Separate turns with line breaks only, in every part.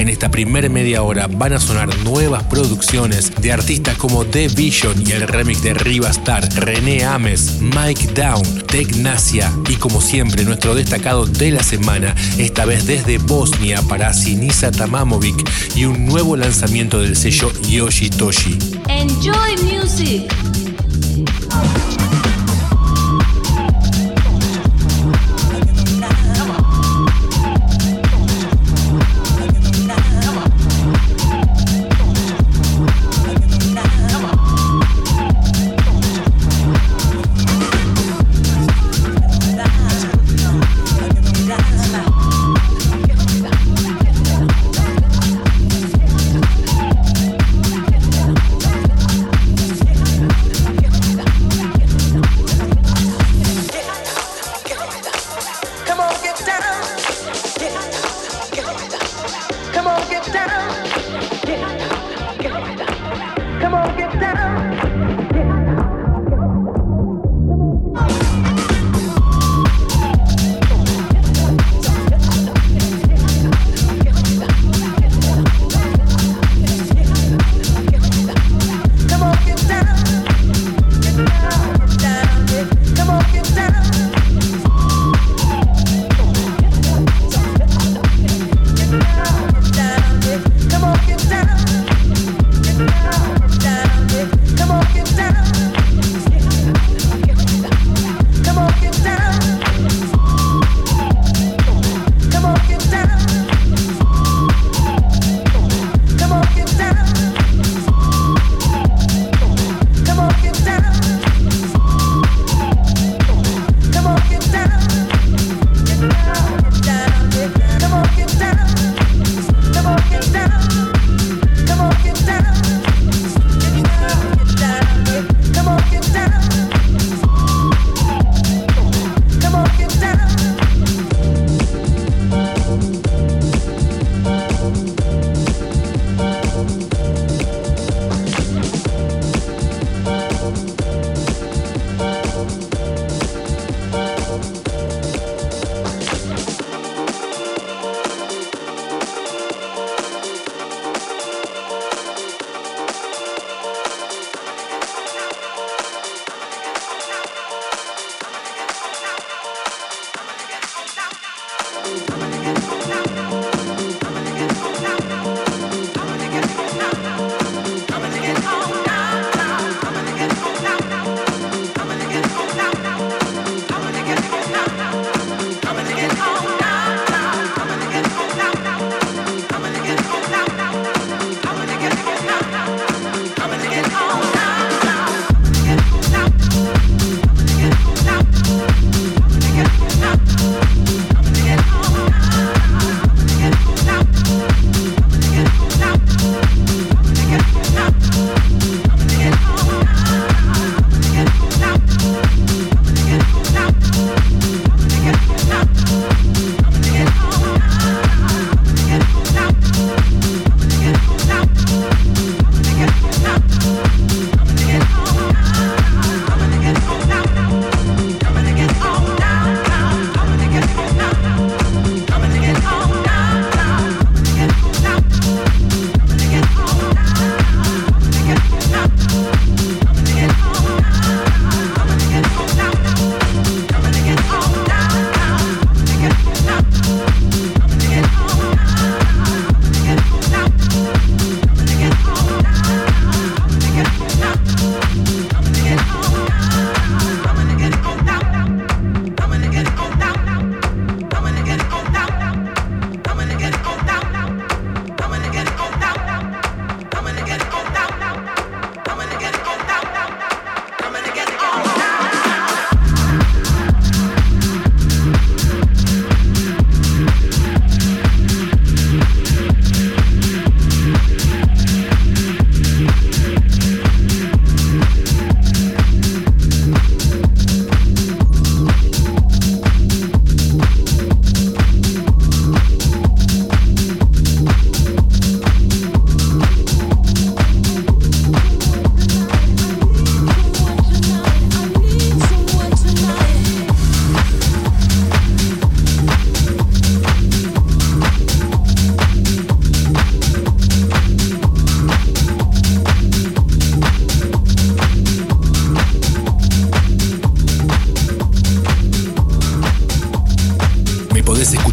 En esta primera media hora van a sonar nuevas producciones de artistas como The Vision y el remix de Riva Star, René Ames, Mike Down, Tech Nasia y como siempre nuestro destacado de la semana, esta vez desde Bosnia para Sinisa Tamamovic y un nuevo lanzamiento del sello Yoshi Toshi.
Enjoy music.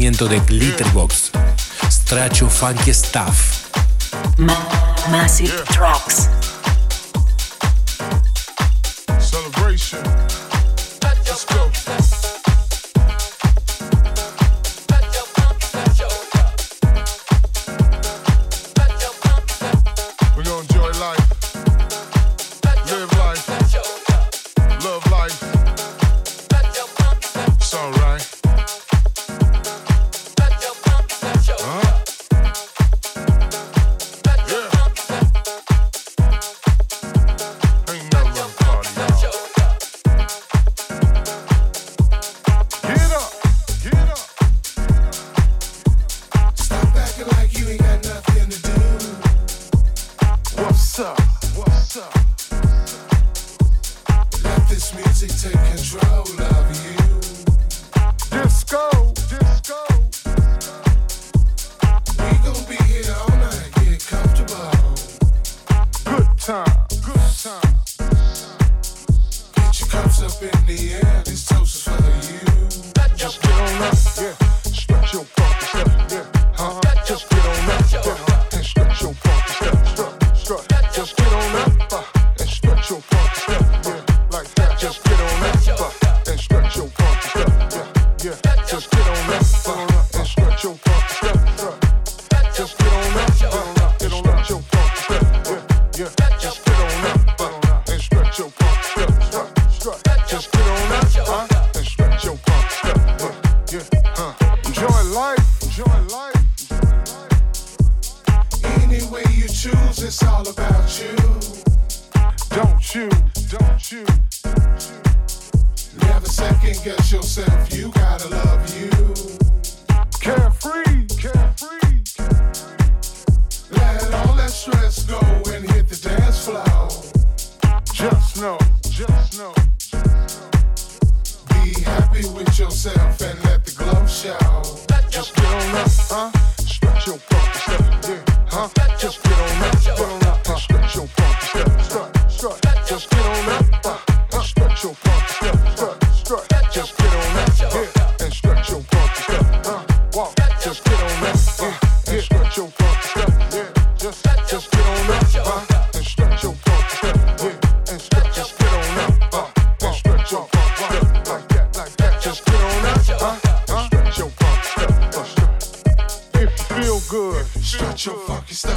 De Glitterbox, Stracho Funky Stuff.
Ma Massive Tracks.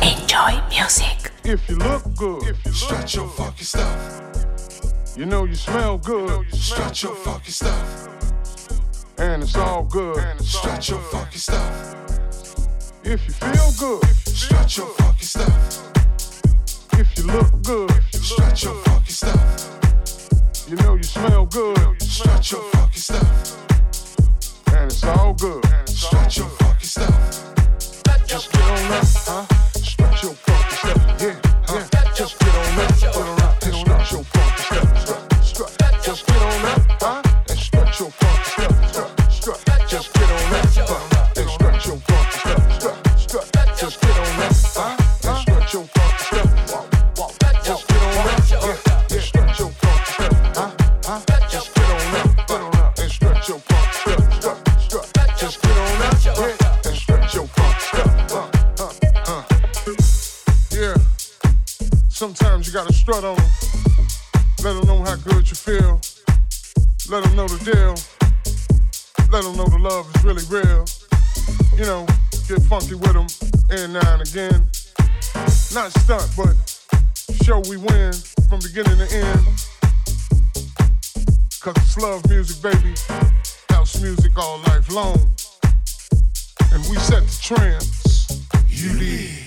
Enjoy music.
If you look good, if you look stretch your funky stuff. You know you smell good, you know you smell stretch good. your funky stuff. And it's all good, and it's stretch all good. your funky stuff. If you feel good, stretch your fucking funky stuff. If you look good, if you look stretch your funky stuff. You know you smell good, you know stretch your funky stuff. And it's all good, and it's stretch all your funky stuff. Just get on up, huh? She'll strut on them. Let them know how good you feel. Let them know the deal. Let them know the love is really real. You know, get funky with them and now and again. Not stunt, but show we win from beginning to end. Cause it's love music, baby. House music all life long. And we set the trends. You did.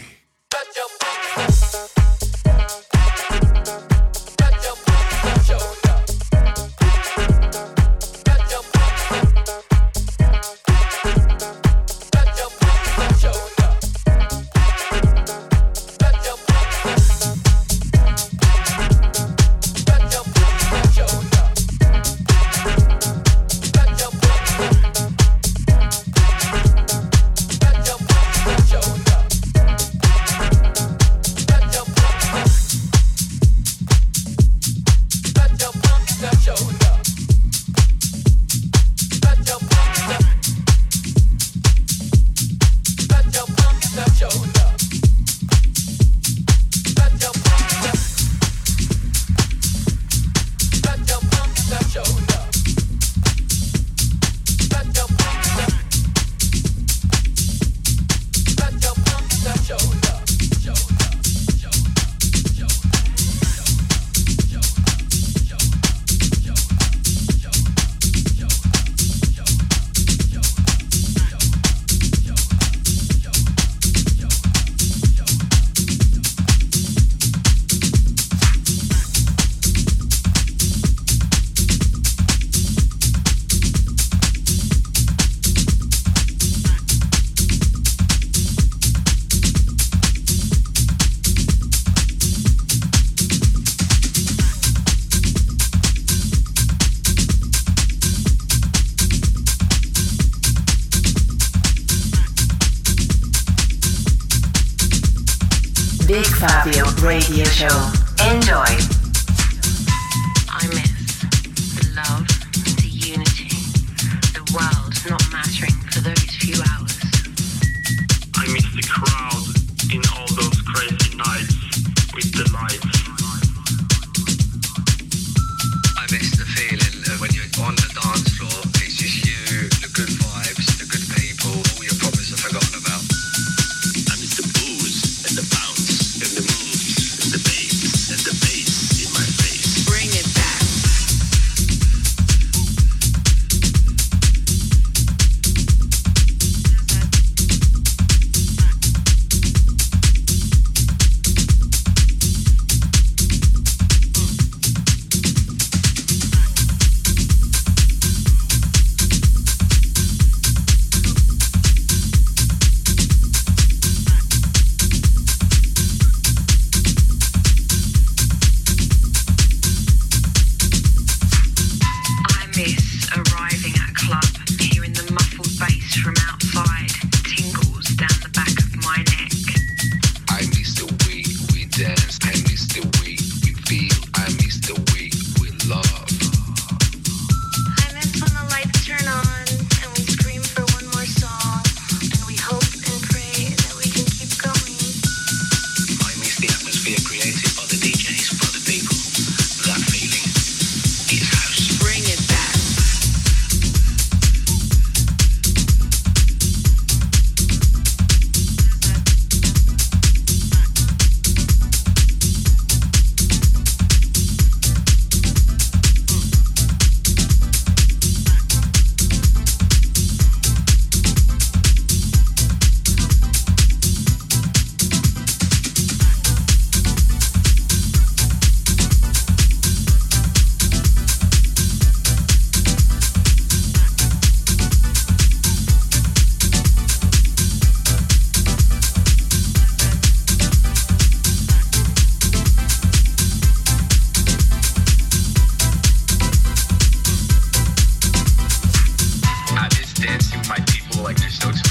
So.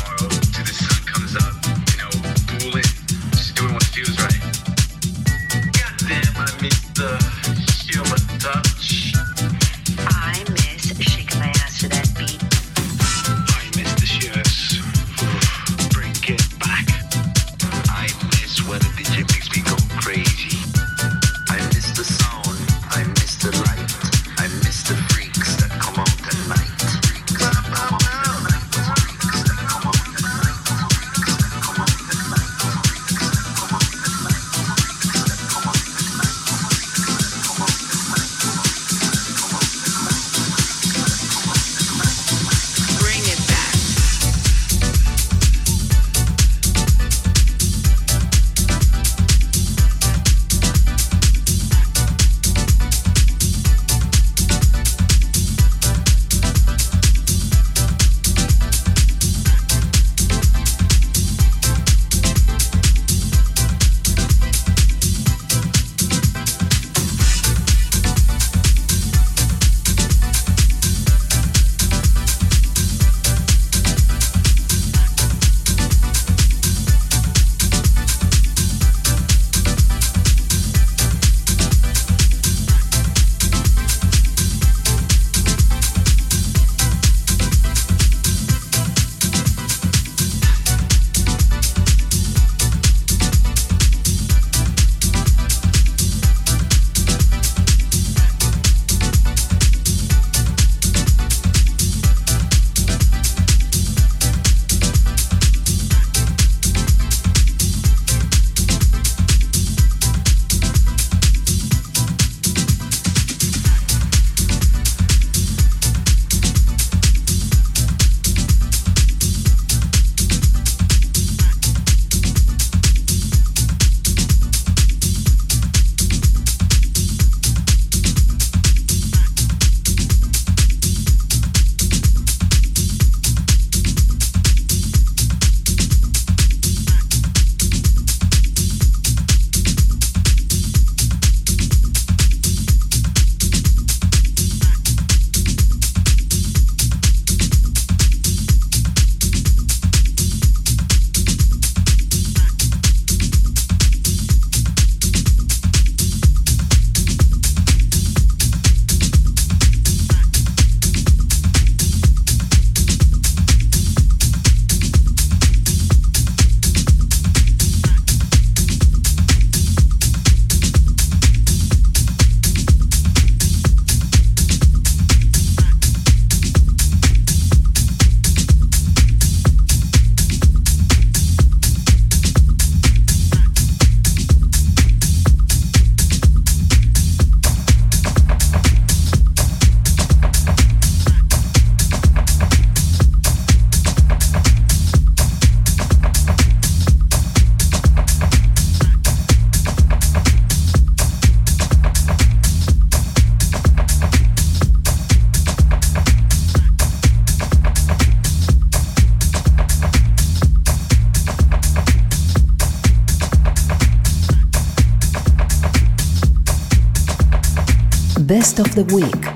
Of the week.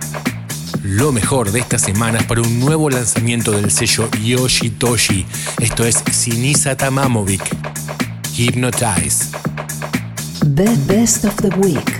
Lo mejor de esta semana es para un nuevo lanzamiento del sello Yoshitoshi. Esto es Sinisa Tamamovic. Hypnotize.
The best of the week.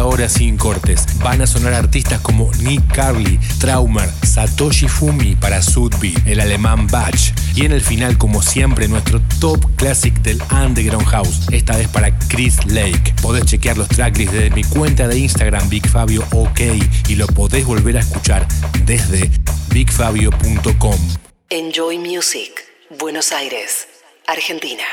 Media hora sin cortes. Van a sonar artistas como Nick Carly, Traumer, Satoshi Fumi para Sudby, el alemán Batch. Y en el final, como siempre, nuestro top classic del Underground House, esta vez para Chris Lake. Podés chequear los tracklists desde mi cuenta de Instagram, BigFabio OK, y lo podés volver a escuchar desde bigfabio.com.
Enjoy Music, Buenos Aires, Argentina.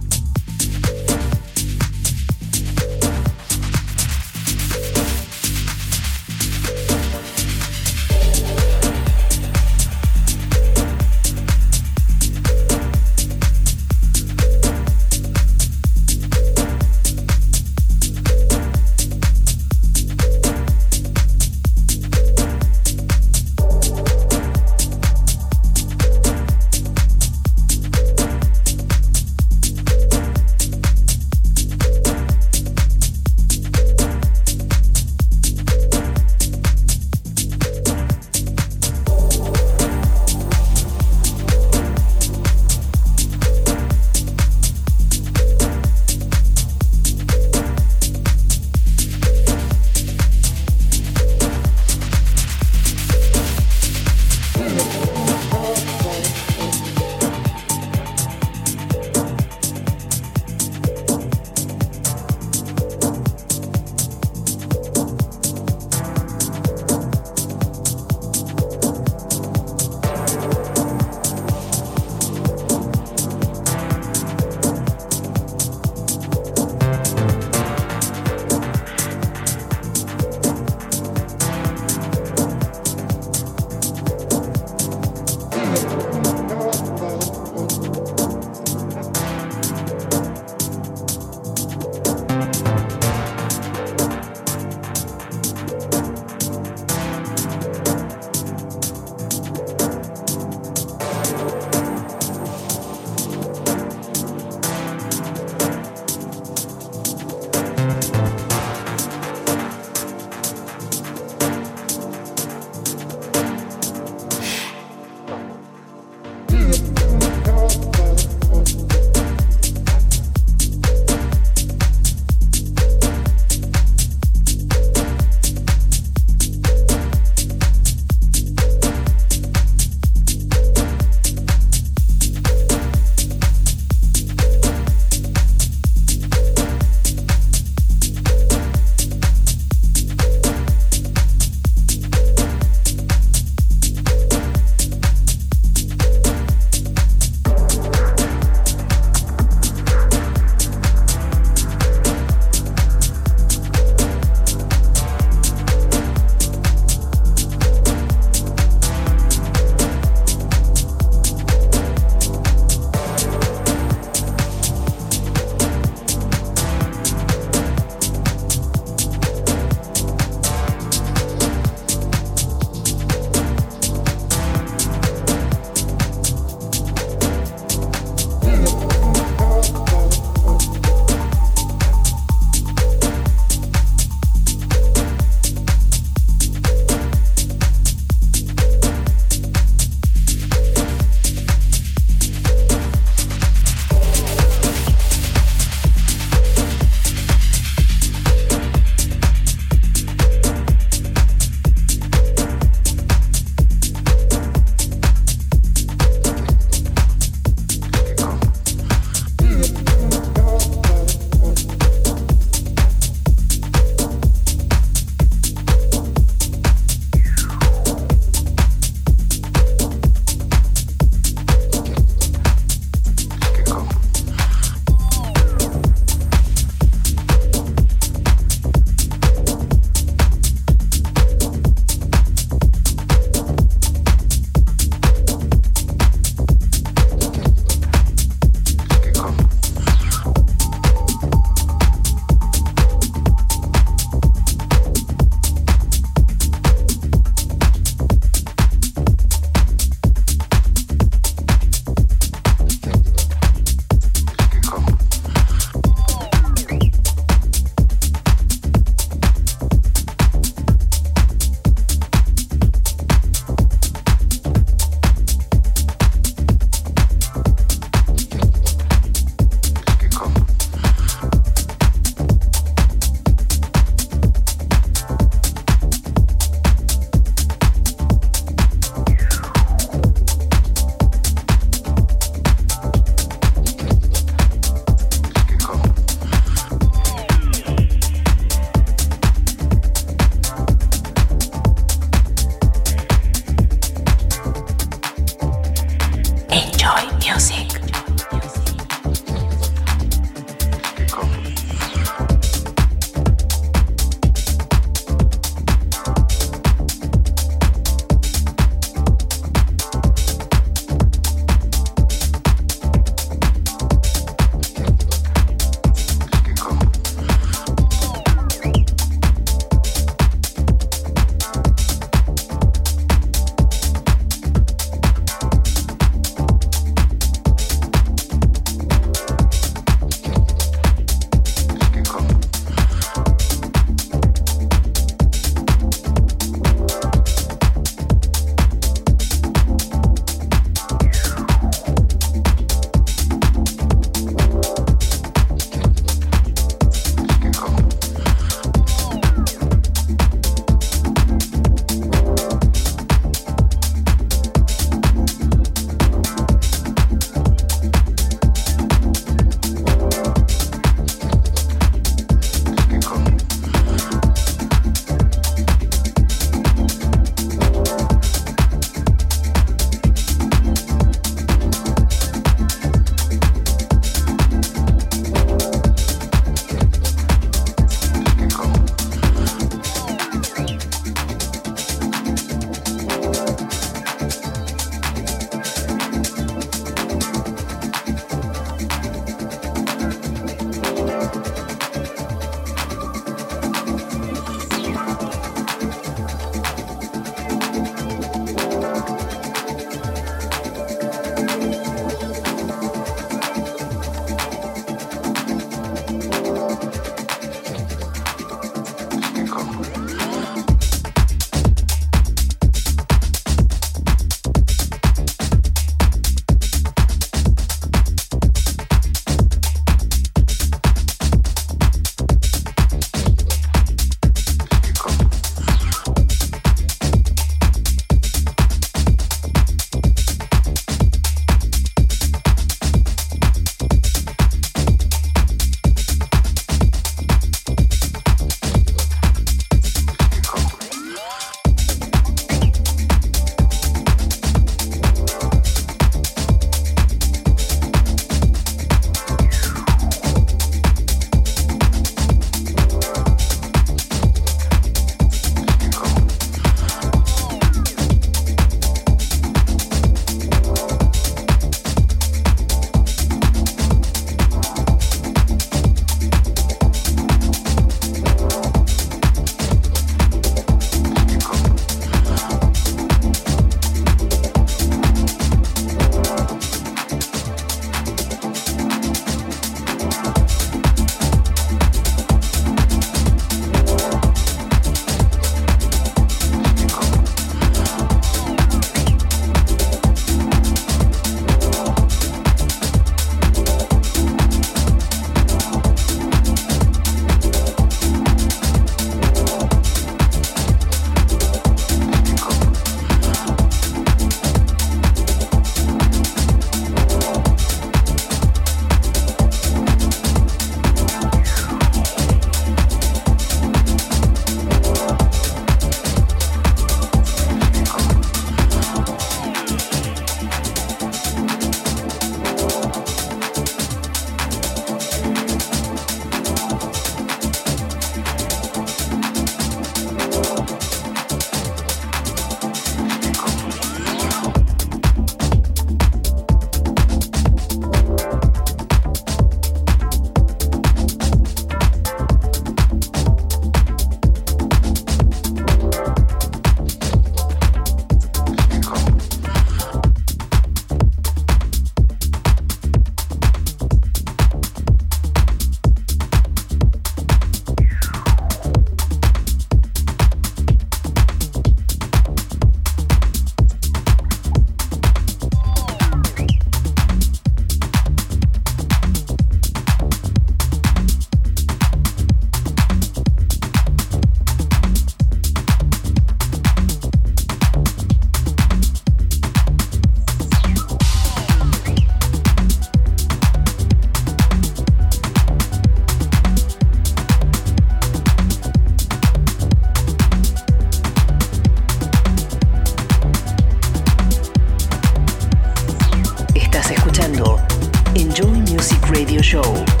show.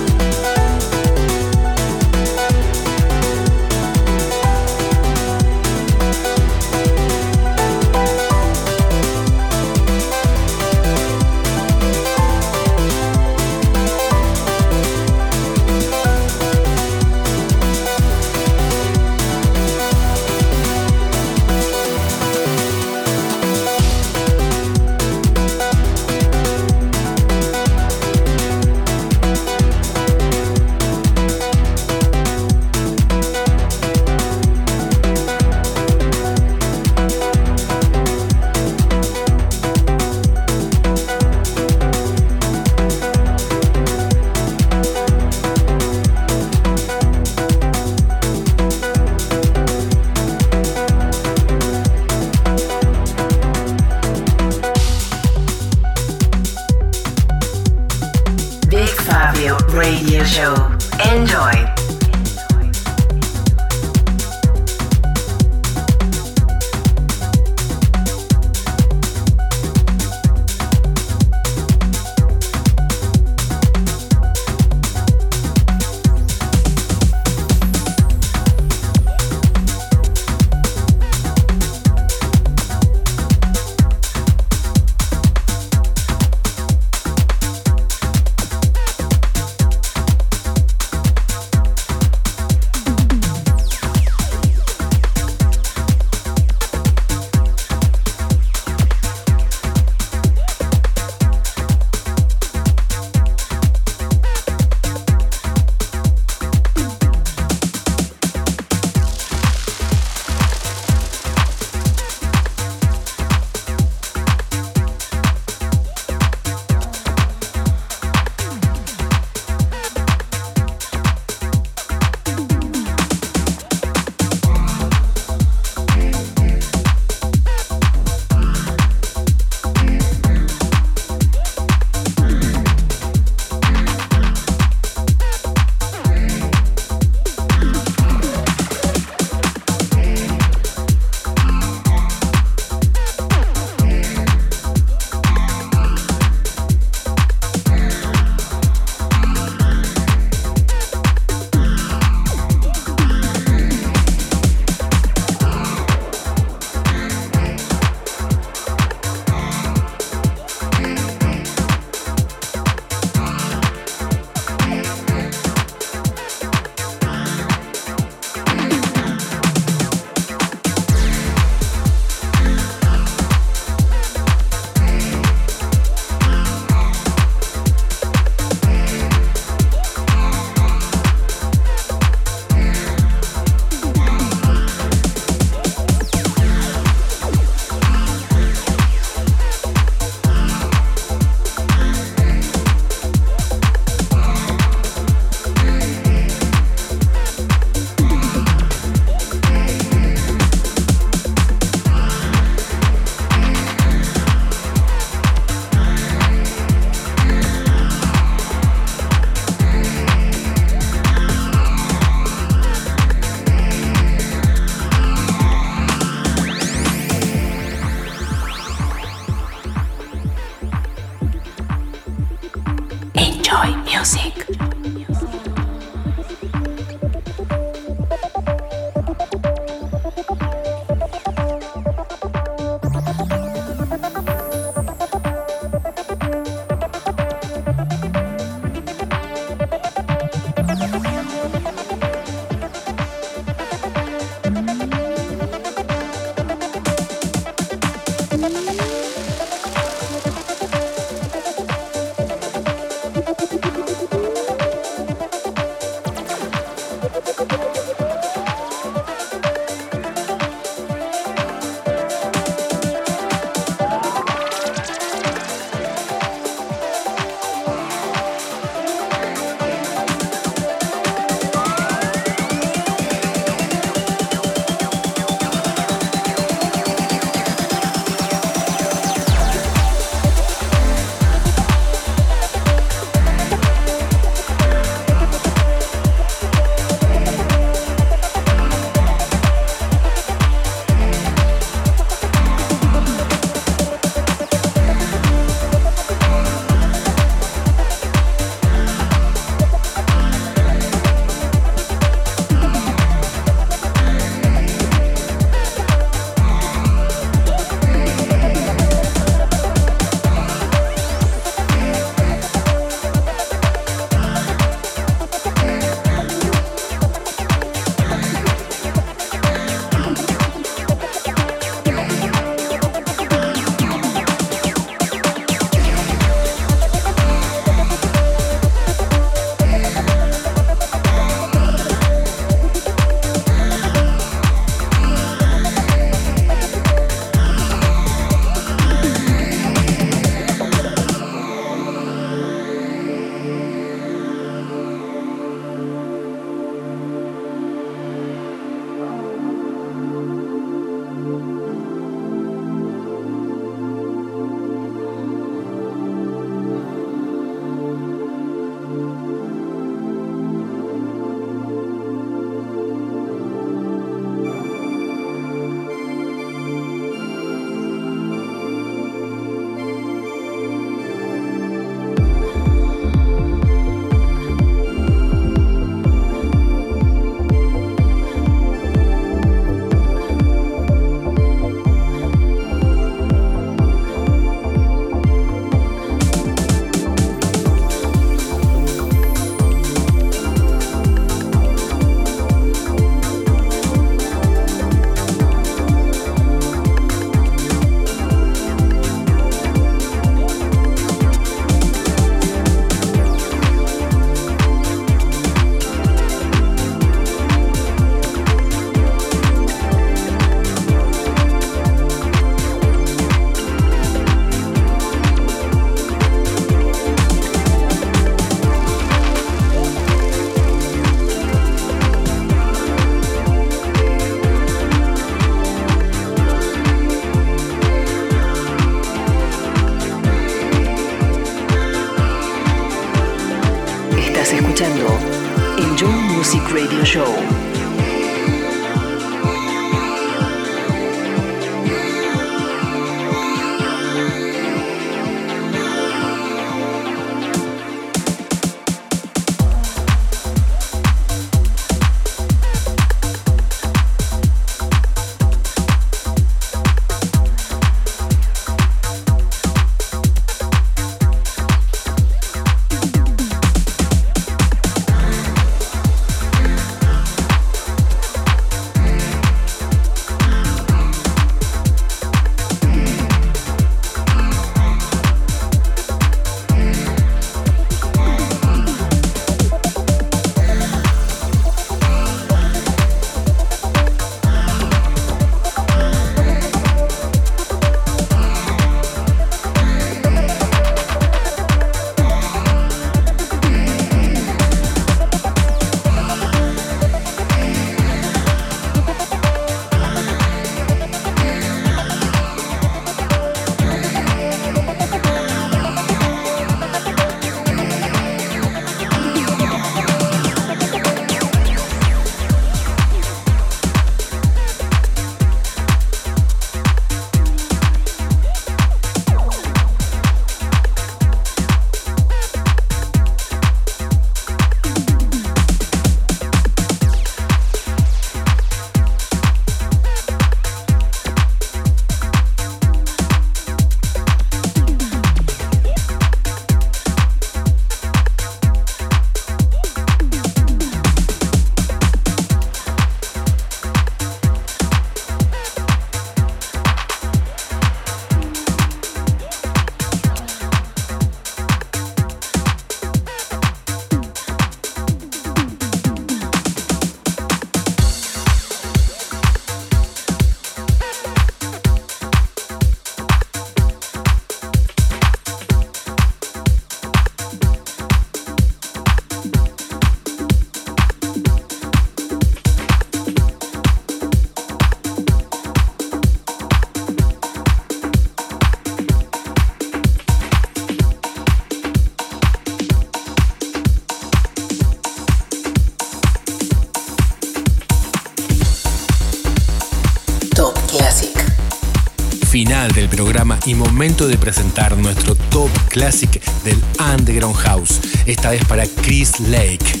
Y momento de presentar nuestro top classic del Underground House, esta vez para Chris Lake.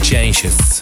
Changes.